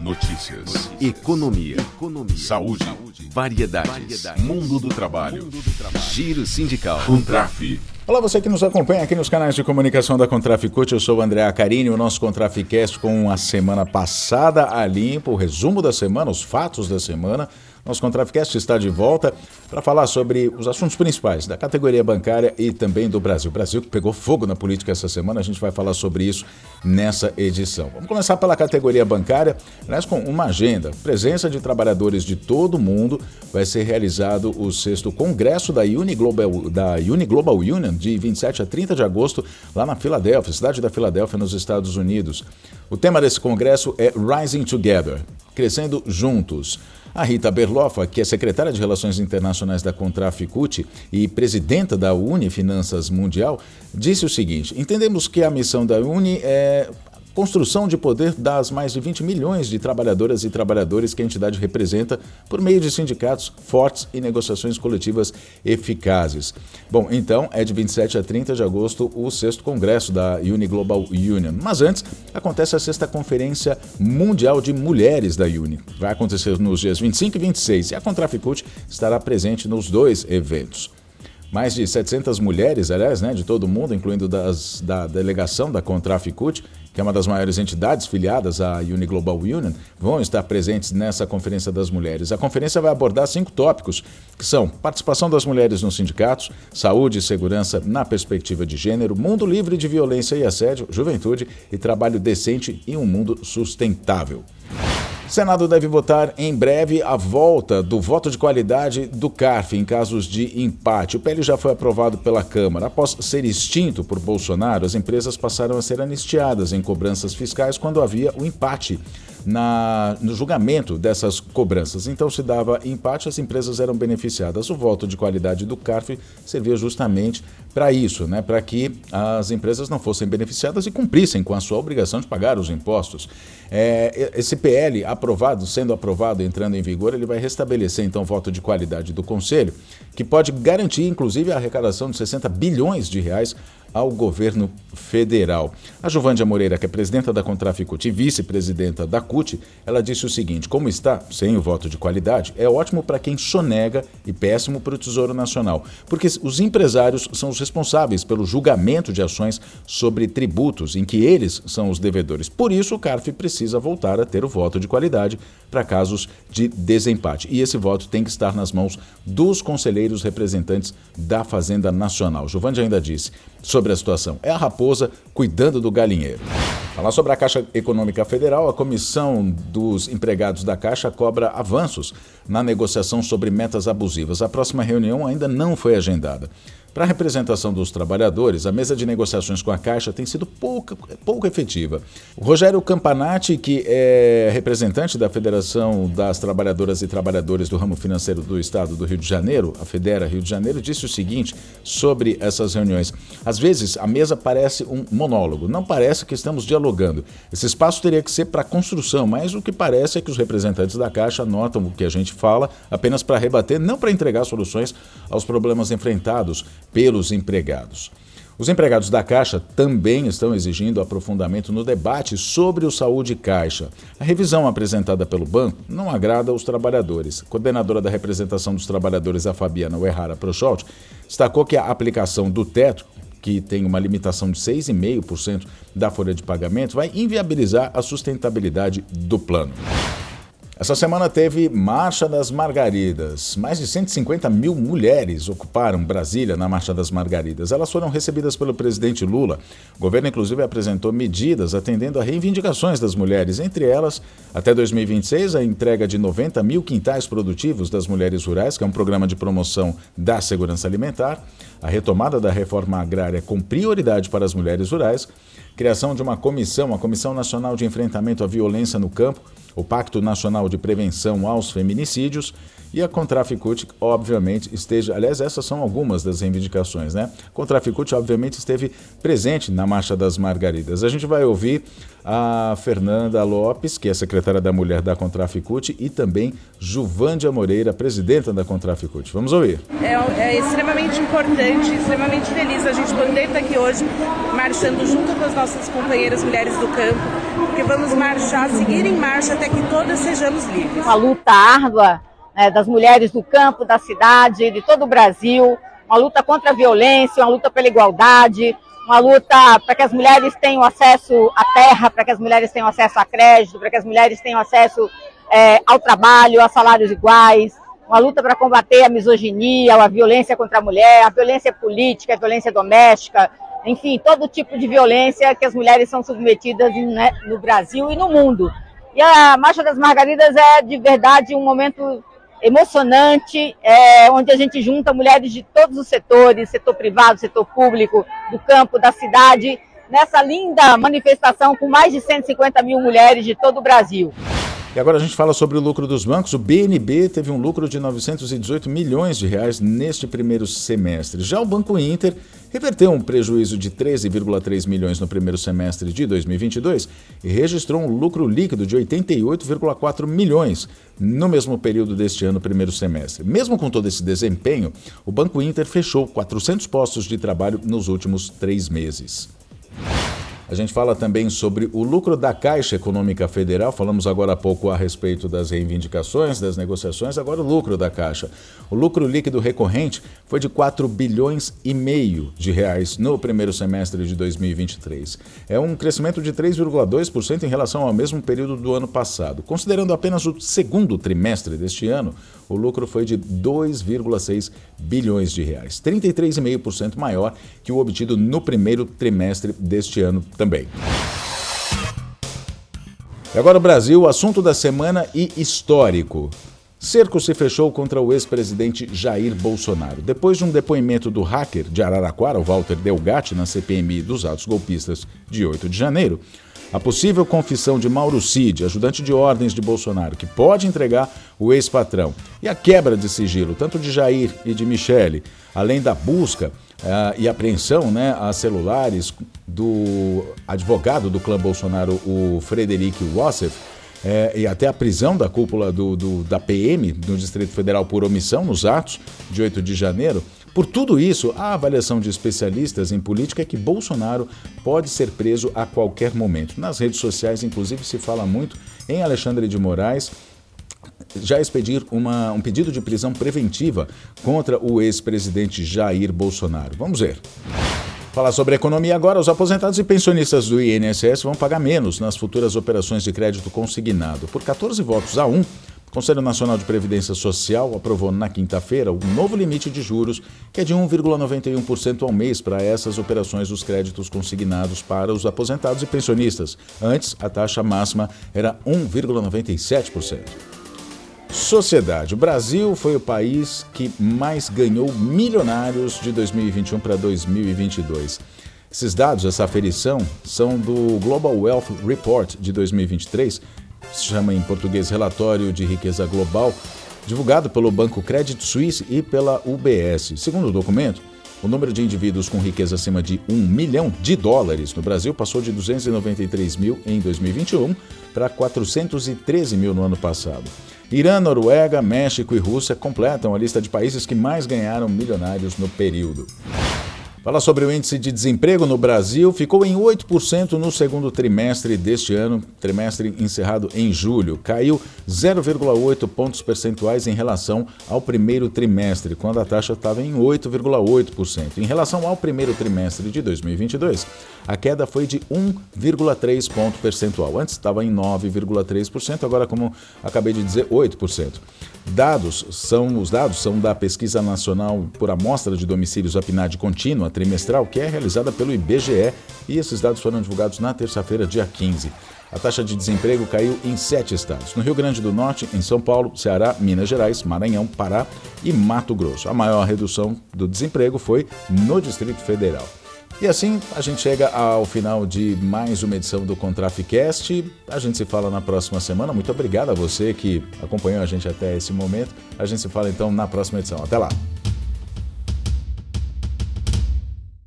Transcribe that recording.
Notícias. Economia. Economia. Saúde. Saúde. Variedades. Variedades. Mundo do trabalho. Mundo do trabalho. Giro sindical. Contraf. Olá, você que nos acompanha aqui nos canais de comunicação da Contraficute. Eu sou o André Acarini, o nosso Contraficast com a semana passada a limpo, o resumo da semana, os fatos da semana. Nosso Contraficast está de volta para falar sobre os assuntos principais da categoria bancária e também do Brasil. O Brasil que pegou fogo na política essa semana, a gente vai falar sobre isso nessa edição. Vamos começar pela categoria bancária, aliás, com uma agenda. Presença de trabalhadores de todo mundo. Vai ser realizado o sexto congresso da Uniglobal, da Uniglobal Union, de 27 a 30 de agosto, lá na Filadélfia, cidade da Filadélfia, nos Estados Unidos. O tema desse congresso é Rising Together, crescendo juntos. A Rita Berloffa, que é secretária de Relações Internacionais da Contraficute e presidenta da Uni Finanças Mundial, disse o seguinte: Entendemos que a missão da Uni é construção de poder das mais de 20 milhões de trabalhadoras e trabalhadores que a entidade representa por meio de sindicatos fortes e negociações coletivas eficazes. Bom, então é de 27 a 30 de agosto o sexto congresso da Uniglobal Union. Mas antes, acontece a sexta Conferência Mundial de Mulheres da Uni. Vai acontecer nos dias 25 e 26 e a Contraficute estará presente nos dois eventos mais de 700 mulheres, aliás, né, de todo mundo, incluindo das, da delegação da Contraficute, que é uma das maiores entidades filiadas à Uniglobal Union, vão estar presentes nessa Conferência das Mulheres. A conferência vai abordar cinco tópicos, que são participação das mulheres nos sindicatos, saúde e segurança na perspectiva de gênero, mundo livre de violência e assédio, juventude e trabalho decente em um mundo sustentável. O Senado deve votar em breve a volta do voto de qualidade do CARF em casos de empate. O PL já foi aprovado pela Câmara. Após ser extinto por Bolsonaro, as empresas passaram a ser anistiadas em cobranças fiscais quando havia o empate na, no julgamento dessas cobranças. Então, se dava empate, as empresas eram beneficiadas. O voto de qualidade do CARF servia justamente para isso, né? para que as empresas não fossem beneficiadas e cumprissem com a sua obrigação de pagar os impostos. É, esse PL aprovado, sendo aprovado, entrando em vigor, ele vai restabelecer então o voto de qualidade do Conselho, que pode garantir inclusive a arrecadação de 60 bilhões de reais ao governo federal. A Jovândia Moreira, que é presidenta da Contraficute e vice-presidenta da CUT, ela disse o seguinte: como está, sem o voto de qualidade, é ótimo para quem sonega e péssimo para o Tesouro Nacional, porque os empresários são os responsáveis pelo julgamento de ações sobre tributos, em que eles são os devedores. Por isso, o CARF precisa voltar a ter o voto de qualidade para casos de desempate. E esse voto tem que estar nas mãos dos conselheiros representantes da Fazenda Nacional. Jovândia ainda disse sobre a situação: é a raposa cuidando do galinheiro. Falar sobre a Caixa Econômica Federal, a Comissão dos Empregados da Caixa cobra avanços na negociação sobre metas abusivas. A próxima reunião ainda não foi agendada. Para a representação dos trabalhadores, a mesa de negociações com a Caixa tem sido pouco, pouco efetiva. O Rogério Campanati, que é representante da Federação das Trabalhadoras e Trabalhadores do Ramo Financeiro do Estado do Rio de Janeiro, a Federa Rio de Janeiro, disse o seguinte sobre essas reuniões. Às vezes, a mesa parece um monólogo, não parece que estamos dialogando. Esse espaço teria que ser para construção, mas o que parece é que os representantes da Caixa notam o que a gente fala apenas para rebater, não para entregar soluções aos problemas enfrentados pelos empregados. Os empregados da Caixa também estão exigindo aprofundamento no debate sobre o Saúde Caixa. A revisão apresentada pelo banco não agrada aos trabalhadores. A coordenadora da representação dos trabalhadores, a Fabiana Uerrara Procholt, destacou que a aplicação do teto, que tem uma limitação de 6,5% da folha de pagamento, vai inviabilizar a sustentabilidade do plano. Essa semana teve Marcha das Margaridas. Mais de 150 mil mulheres ocuparam Brasília na Marcha das Margaridas. Elas foram recebidas pelo presidente Lula. O governo, inclusive, apresentou medidas atendendo a reivindicações das mulheres, entre elas, até 2026, a entrega de 90 mil quintais produtivos das mulheres rurais, que é um programa de promoção da segurança alimentar, a retomada da reforma agrária com prioridade para as mulheres rurais, criação de uma comissão, a Comissão Nacional de Enfrentamento à Violência no Campo, o Pacto Nacional de Prevenção aos Feminicídios e a Contraficute, obviamente, esteja. Aliás, essas são algumas das reivindicações, né? Contraficute, obviamente, esteve presente na Marcha das Margaridas. A gente vai ouvir a Fernanda Lopes, que é secretária da Mulher da Contraficute, e também Juvândia Moreira, presidenta da Contraficute. Vamos ouvir. É, é, extremamente importante, extremamente feliz a gente poder estar aqui hoje marchando junto com as nossas companheiras mulheres do campo, porque vamos marchar, seguir em marcha até que todas sejamos livres. Uma luta árdua né, das mulheres do campo, da cidade, de todo o Brasil, uma luta contra a violência, uma luta pela igualdade, uma luta para que as mulheres tenham acesso à terra, para que as mulheres tenham acesso a crédito, para que as mulheres tenham acesso é, ao trabalho, a salários iguais, uma luta para combater a misoginia, a violência contra a mulher, a violência política, a violência doméstica, enfim, todo tipo de violência que as mulheres são submetidas né, no Brasil e no mundo. E a Marcha das Margaridas é de verdade um momento emocionante, é, onde a gente junta mulheres de todos os setores, setor privado, setor público, do campo, da cidade, nessa linda manifestação com mais de 150 mil mulheres de todo o Brasil. E agora a gente fala sobre o lucro dos bancos. O BNB teve um lucro de 918 milhões de reais neste primeiro semestre. Já o Banco Inter reverteu um prejuízo de 13,3 milhões no primeiro semestre de 2022 e registrou um lucro líquido de 88,4 milhões no mesmo período deste ano, primeiro semestre. Mesmo com todo esse desempenho, o Banco Inter fechou 400 postos de trabalho nos últimos três meses. A gente fala também sobre o lucro da Caixa Econômica Federal. Falamos agora há pouco a respeito das reivindicações, das negociações, agora o lucro da Caixa. O lucro líquido recorrente foi de 4 bilhões e meio de reais no primeiro semestre de 2023. É um crescimento de 3,2% em relação ao mesmo período do ano passado. Considerando apenas o segundo trimestre deste ano, o lucro foi de 2,6 bilhões de reais, 33,5% maior que o obtido no primeiro trimestre deste ano também. E agora o Brasil, assunto da semana e histórico. Cerco se fechou contra o ex-presidente Jair Bolsonaro. Depois de um depoimento do hacker de Araraquara, o Walter Delgatti, na CPMI dos atos golpistas de 8 de janeiro, a possível confissão de Mauro Cid, ajudante de ordens de Bolsonaro, que pode entregar o ex-patrão, e a quebra de sigilo, tanto de Jair e de Michele, além da busca uh, e apreensão né, a celulares do advogado do clã Bolsonaro, o Frederic Wassef, é, e até a prisão da cúpula do, do, da PM no Distrito Federal por omissão nos atos de 8 de janeiro, por tudo isso, a avaliação de especialistas em política é que Bolsonaro pode ser preso a qualquer momento. Nas redes sociais, inclusive, se fala muito em Alexandre de Moraes já expedir uma, um pedido de prisão preventiva contra o ex-presidente Jair Bolsonaro. Vamos ver. Falar sobre economia agora, os aposentados e pensionistas do INSS vão pagar menos nas futuras operações de crédito consignado. Por 14 votos a 1, o Conselho Nacional de Previdência Social aprovou na quinta-feira um novo limite de juros, que é de 1,91% ao mês para essas operações dos créditos consignados para os aposentados e pensionistas. Antes, a taxa máxima era 1,97%. Sociedade. O Brasil foi o país que mais ganhou milionários de 2021 para 2022. Esses dados, essa aferição, são do Global Wealth Report de 2023, se chama em português Relatório de Riqueza Global, divulgado pelo Banco Credit Suisse e pela UBS. Segundo o documento, o número de indivíduos com riqueza acima de 1 milhão de dólares no Brasil passou de 293 mil em 2021 para 413 mil no ano passado. Irã, Noruega, México e Rússia completam a lista de países que mais ganharam milionários no período. Fala sobre o índice de desemprego no Brasil, ficou em 8% no segundo trimestre deste ano, trimestre encerrado em julho. Caiu 0,8 pontos percentuais em relação ao primeiro trimestre, quando a taxa estava em 8,8%. Em relação ao primeiro trimestre de 2022, a queda foi de 1,3 ponto percentual. Antes estava em 9,3%, agora, como acabei de dizer, 8%. Dados são os dados são da Pesquisa Nacional por Amostra de Domicílios APNAD Contínua Trimestral, que é realizada pelo IBGE, e esses dados foram divulgados na terça-feira, dia 15. A taxa de desemprego caiu em sete estados: no Rio Grande do Norte, em São Paulo, Ceará, Minas Gerais, Maranhão, Pará e Mato Grosso. A maior redução do desemprego foi no Distrito Federal. E assim a gente chega ao final de mais uma edição do Contraficast. A gente se fala na próxima semana. Muito obrigado a você que acompanhou a gente até esse momento. A gente se fala então na próxima edição. Até lá!